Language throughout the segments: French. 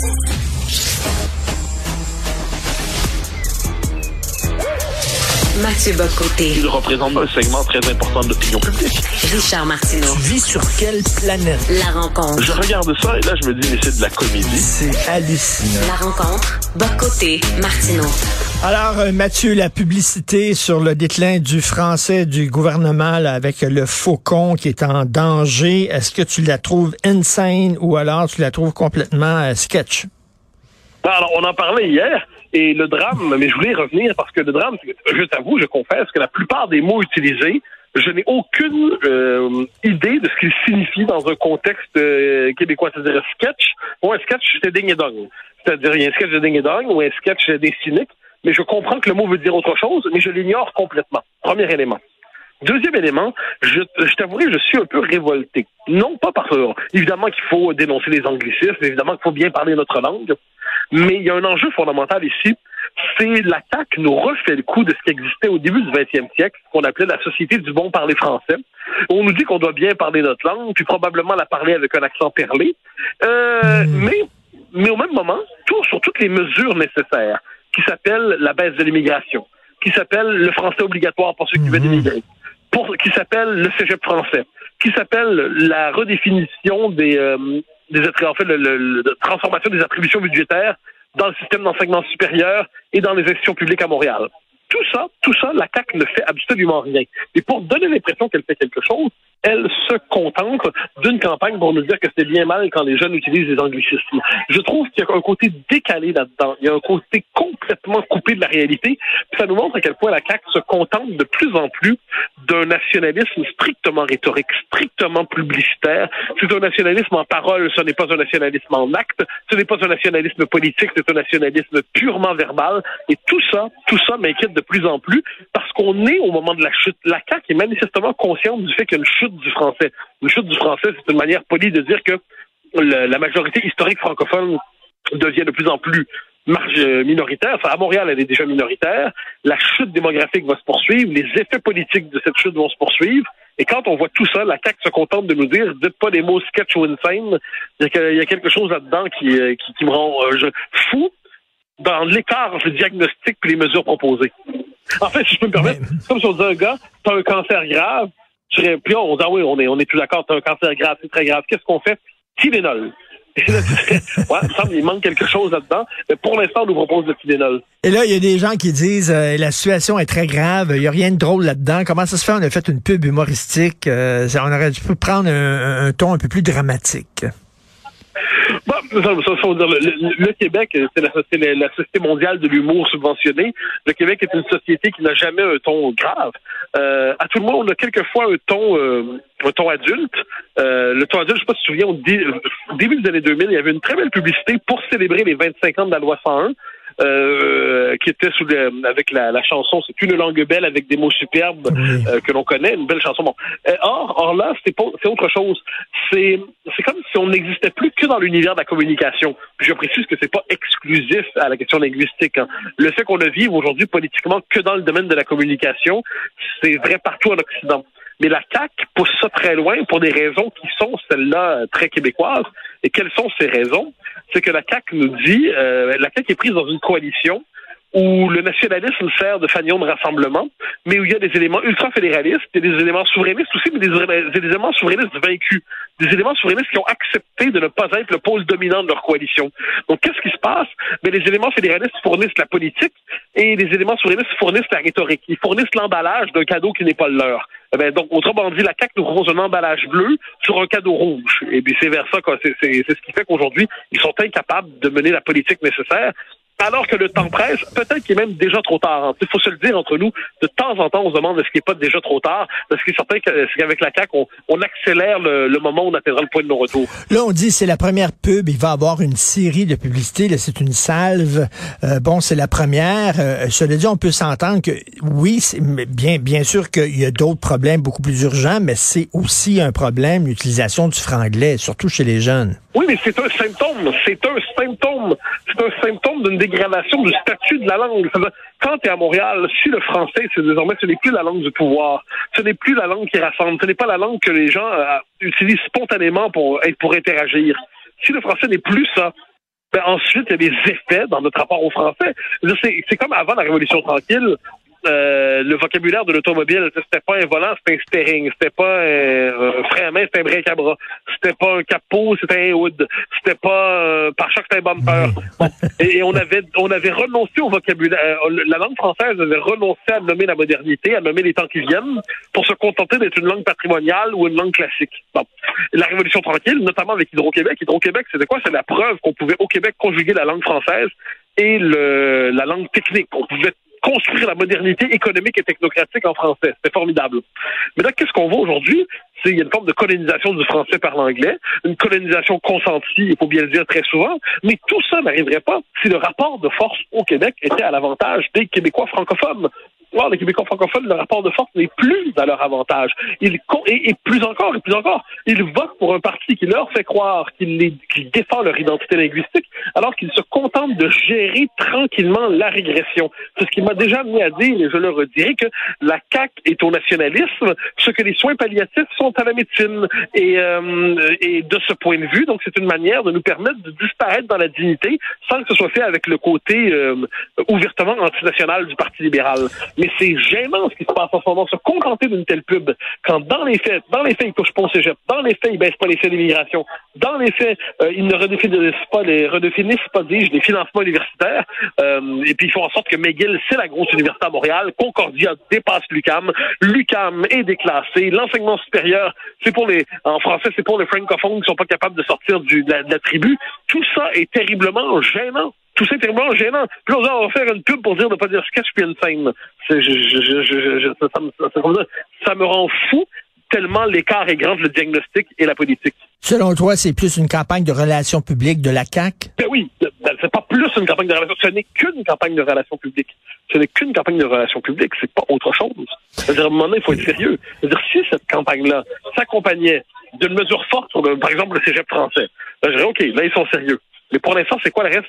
Thank you. Mathieu Bocoté. Il représente un segment très important de l'opinion publique. Richard Martineau. Tu vis sur quelle planète? La rencontre. Je regarde ça et là, je me dis, mais c'est de la comédie. C'est hallucinant. La rencontre. Bocoté. Martineau. Alors, euh, Mathieu, la publicité sur le déclin du français du gouvernement là, avec le faucon qui est en danger, est-ce que tu la trouves insane ou alors tu la trouves complètement euh, sketch? Ben, alors, on en parlait hier. Et le drame, mais je voulais y revenir parce que le drame, je t'avoue, je confesse que la plupart des mots utilisés, je n'ai aucune euh, idée de ce qu'ils signifient dans un contexte euh, québécois. C'est-à-dire un sketch ou un sketch c'était ding et dong. C'est-à-dire il y a un sketch de ding et dong ou un sketch des cyniques, mais je comprends que le mot veut dire autre chose, mais je l'ignore complètement. Premier élément. Deuxième élément, je, je t'avouerai, je suis un peu révolté. Non pas parce que, évidemment qu'il faut dénoncer les anglicismes, évidemment qu'il faut bien parler notre langue, mais il y a un enjeu fondamental ici, c'est la qui nous refait le coup de ce qui existait au début du 20e siècle, qu'on appelait la société du bon parler français. On nous dit qu'on doit bien parler notre langue, puis probablement la parler avec un accent perlé. Euh, hmm. mais, mais au même moment, tout, sur toutes les mesures nécessaires, qui s'appellent la baisse de l'immigration, qui s'appelle le français obligatoire pour ceux qui veulent hmm. immigrer, pour, qui s'appelle le cégep français, qui s'appelle la redéfinition des, euh, des en fait, le, transformation des attributions budgétaires dans le système d'enseignement supérieur et dans les institutions publiques à Montréal. Tout ça, tout ça, la CAQ ne fait absolument rien. Et pour donner l'impression qu'elle fait quelque chose, elle se contente d'une campagne pour nous dire que c'est bien mal quand les jeunes utilisent les anglicismes. Je trouve qu'il y a un côté décalé là-dedans. Il y a un côté complètement coupé de la réalité. ça nous montre à quel point la CAQ se contente de plus en plus d'un nationalisme strictement rhétorique, strictement publicitaire. C'est un nationalisme en parole, ce n'est pas un nationalisme en acte, ce n'est pas un nationalisme politique, c'est un nationalisme purement verbal. Et tout ça, tout ça m'inquiète de plus en plus parce qu'on est au moment de la chute. La CAQ est manifestement consciente du fait qu'il y a une chute du français. Une chute du français, c'est une manière polie de dire que la majorité historique francophone devient de plus en plus minoritaire. Enfin, à Montréal, elle est déjà minoritaire. La chute démographique va se poursuivre. Les effets politiques de cette chute vont se poursuivre. Et quand on voit tout ça, la CAQ se contente de nous dire, dites pas des mots sketch ou insane. Il y a quelque chose là-dedans qui, euh, qui, me rend euh, fou dans l'écart entre le diagnostic et les mesures proposées. En fait, si je peux me permettre, comme si on disait un gars, t'as un cancer grave, puis on dit, ah oui, on est, on est tous d'accord, t'as un cancer grave, c'est très grave. Qu'est-ce qu'on fait? Tylenol. il manque quelque chose là-dedans. Mais pour l'instant, on nous propose le Tylenol. Et là, il y a des gens qui disent euh, la situation est très grave, il n'y a rien de drôle là-dedans. Comment ça se fait? On a fait une pub humoristique. Euh, on aurait dû prendre un ton un peu plus dramatique. Le, Québec, c'est la, Société mondiale de l'humour subventionné. Le Québec est une société qui n'a jamais un ton grave. Euh, à tout le monde, on a quelquefois un ton, euh, un ton adulte. Euh, le ton adulte, je ne sais pas si tu te souviens, au, début des années 2000, il y avait une très belle publicité pour célébrer les 25 ans de la loi 101. Euh, qui était sous avec la, la chanson C'est une langue belle avec des mots superbes euh, que l'on connaît, une belle chanson. Bon. Euh, or, or là, c'est c'est autre chose. C'est c'est comme si on n'existait plus que dans l'univers de la communication. Je précise que c'est pas exclusif à la question linguistique. Hein. Le fait qu'on ne vive aujourd'hui politiquement que dans le domaine de la communication, c'est vrai partout en Occident. Mais la CAQ pousse ça très loin pour des raisons qui sont celles-là très québécoises. Et quelles sont ces raisons? C'est que la CAQ nous dit, euh, la CAQ est prise dans une coalition où le nationalisme sert de fanion de rassemblement, mais où il y a des éléments ultra-fédéralistes, il y a des éléments souverainistes aussi, mais des, des, éléments souverainistes vaincus, des éléments souverainistes qui ont accepté de ne pas être le pôle dominant de leur coalition. Donc, qu'est-ce qui se passe? Mais les éléments fédéralistes fournissent la politique et les éléments souverainistes fournissent la rhétorique. Ils fournissent l'emballage d'un cadeau qui n'est pas le leur. Eh ben, donc, autrement dit, la CAQ nous propose un emballage bleu sur un cadeau rouge. Et puis, c'est vers ça, C'est, c'est ce qui fait qu'aujourd'hui, ils sont incapables de mener la politique nécessaire alors que le temps presse, peut-être qu'il est même déjà trop tard. Il faut se le dire entre nous. De temps en temps, on se demande est-ce qu'il n'est pas déjà trop tard, parce qu'il est certain qu'avec la CAQ, on, accélère le, moment où on atteindra le point de nos retour. Là, on dit c'est la première pub, il va avoir une série de publicités, là, c'est une salve. Euh, bon, c'est la première. Euh, cela dit, on peut s'entendre que oui, bien, bien sûr qu'il y a d'autres problèmes beaucoup plus urgents, mais c'est aussi un problème, l'utilisation du franglais, surtout chez les jeunes. Oui, mais c'est un symptôme. C'est un symptôme. C'est un symptôme d'une dégradation du statut de la langue. Quand tu es à Montréal, si le français, c'est désormais, ce n'est plus la langue du pouvoir. Ce n'est plus la langue qui rassemble. Ce n'est pas la langue que les gens euh, utilisent spontanément pour, pour interagir. Si le français n'est plus ça, ben ensuite, il y a des effets dans notre rapport aux Français. C'est comme avant la Révolution tranquille. Euh, le vocabulaire de l'automobile, c'était pas un volant, c'était un steering, c'était pas un, frein à main, c'était un break à bras, c'était pas un capot, c'était un hood, c'était pas un pare-choc, c'était un bumper. et, on avait on avait renoncé au vocabulaire. Euh, la langue française avait renoncé à nommer la modernité, à nommer les temps qui viennent, pour se contenter d'être une langue patrimoniale ou une langue classique. Bon. La Révolution tranquille, notamment avec Hydro-Québec. Hydro-Québec, c'était quoi? C'est la preuve qu'on pouvait au Québec conjuguer la langue française et le, la langue technique. On pouvait construire la modernité économique et technocratique en français. C'était formidable. Mais là, qu'est-ce qu'on voit aujourd'hui? C'est une forme de colonisation du français par l'anglais, une colonisation consentie, il faut bien le dire très souvent, mais tout ça n'arriverait pas si le rapport de force au Québec était à l'avantage des Québécois francophones les Québécois francophones, le rapport de force n'est plus à leur avantage? Ils, et, et, plus encore, et plus encore, ils votent pour un parti qui leur fait croire qu'il défend leur identité linguistique, alors qu'ils se contentent de gérer tranquillement la régression. C'est ce qui m'a déjà amené à dire, et je le redirai, que la CAQ est au nationalisme, ce que les soins palliatifs sont à la médecine. Et, euh, et de ce point de vue, donc c'est une manière de nous permettre de disparaître dans la dignité sans que ce soit fait avec le côté euh, ouvertement antinational du Parti libéral. Mais c'est gênant ce qui se passe en ce moment, se contenter d'une telle pub, quand dans les faits, dans les faits, ils touchent pas au cégep, dans les faits, ils baissent pas les faits d'immigration, dans les faits, euh, ils ne redéfinissent pas les, redéfinissent pas, dis-je, les financements universitaires, euh, et puis ils font en sorte que McGill, c'est la grosse université à Montréal, Concordia dépasse l'UCAM, l'UCAM est déclassé, l'enseignement supérieur, c'est pour les, en français, c'est pour les francophones qui sont pas capables de sortir du, de la tribu. Tout ça est terriblement gênant tout ça est vraiment gênant. Puis on va faire une pub pour dire de ne pas dire sketch puis une scène. Je, je, je, ça, ça, ça, me rend fou tellement l'écart est grand entre le diagnostic et la politique. Selon toi, c'est plus une campagne de relations publiques de la CAQ? Ben oui, ben, c'est pas plus une campagne de relations, ce n'est qu'une campagne de relations publiques. Ce n'est qu'une campagne de relations publiques, c'est pas autre chose. C'est-à-dire, à un moment donné, il faut être sérieux. C'est-à-dire, si cette campagne-là s'accompagnait d'une mesure forte sur, par exemple, le cégep français, ben, je dirais, OK, là, ils sont sérieux. Mais pour l'instant, c'est quoi le reste?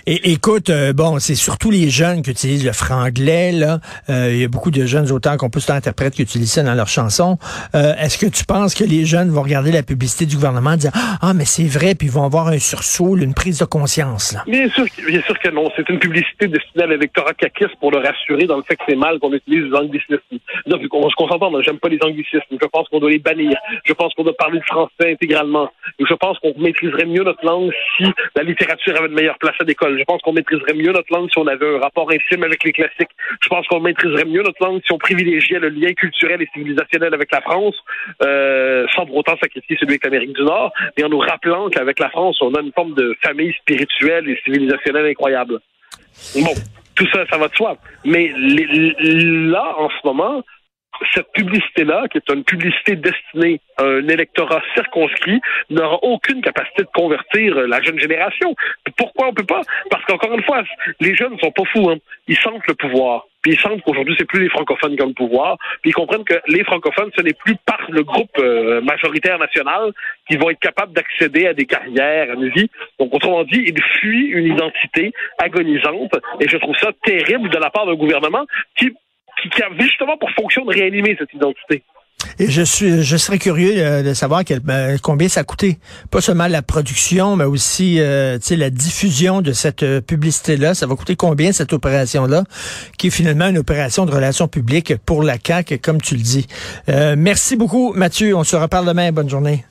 Et écoute, euh, bon, c'est surtout les jeunes qui utilisent le franglais. Là, euh, il y a beaucoup de jeunes auteurs, compositeurs, interprètes qui utilisent ça dans leurs chansons. Euh, est-ce que tu penses que les jeunes vont regarder la publicité du gouvernement et dire ah mais c'est vrai, puis ils vont avoir un sursaut, une prise de conscience là Bien sûr, bien sûr que non. C'est une publicité destinée à l'électorat caquiste pour le rassurer dans le fait que c'est mal qu'on utilise les anglicismes. Donc, on se concentre, j'aime pas les anglicismes. Je pense qu'on doit les bannir. Je pense qu'on doit parler le français intégralement. Je pense qu'on maîtriserait mieux notre langue si la littérature avait une meilleure place à l'école. Je pense qu'on maîtriserait mieux notre langue si on avait un rapport intime avec les classiques. Je pense qu'on maîtriserait mieux notre langue si on privilégiait le lien culturel et civilisationnel avec la France, euh, sans pour autant sacrifier celui avec l'Amérique du Nord, mais en nous rappelant qu'avec la France, on a une forme de famille spirituelle et civilisationnelle incroyable. Bon, tout ça, ça va de soi. Mais là, en ce moment, cette publicité-là, qui est une publicité destinée à un électorat circonscrit, n'aura aucune capacité de convertir la jeune génération. Pourquoi on peut pas? Parce qu'encore une fois, les jeunes ne sont pas fous. Hein. Ils sentent le pouvoir. Puis ils sentent qu'aujourd'hui, c'est plus les francophones qui ont le pouvoir. Puis ils comprennent que les francophones, ce n'est plus par le groupe euh, majoritaire national qui vont être capables d'accéder à des carrières, à une vie. Donc, autrement dit, ils fuient une identité agonisante. Et je trouve ça terrible de la part d'un gouvernement qui qui, justement pour fonction de réanimer cette identité. Et je suis, je serais curieux euh, de savoir ben, combien ça a coûté. Pas seulement la production, mais aussi, euh, la diffusion de cette euh, publicité-là. Ça va coûter combien cette opération-là, qui est finalement une opération de relations publiques pour la CAC, comme tu le dis. merci beaucoup, Mathieu. On se reparle demain. Bonne journée.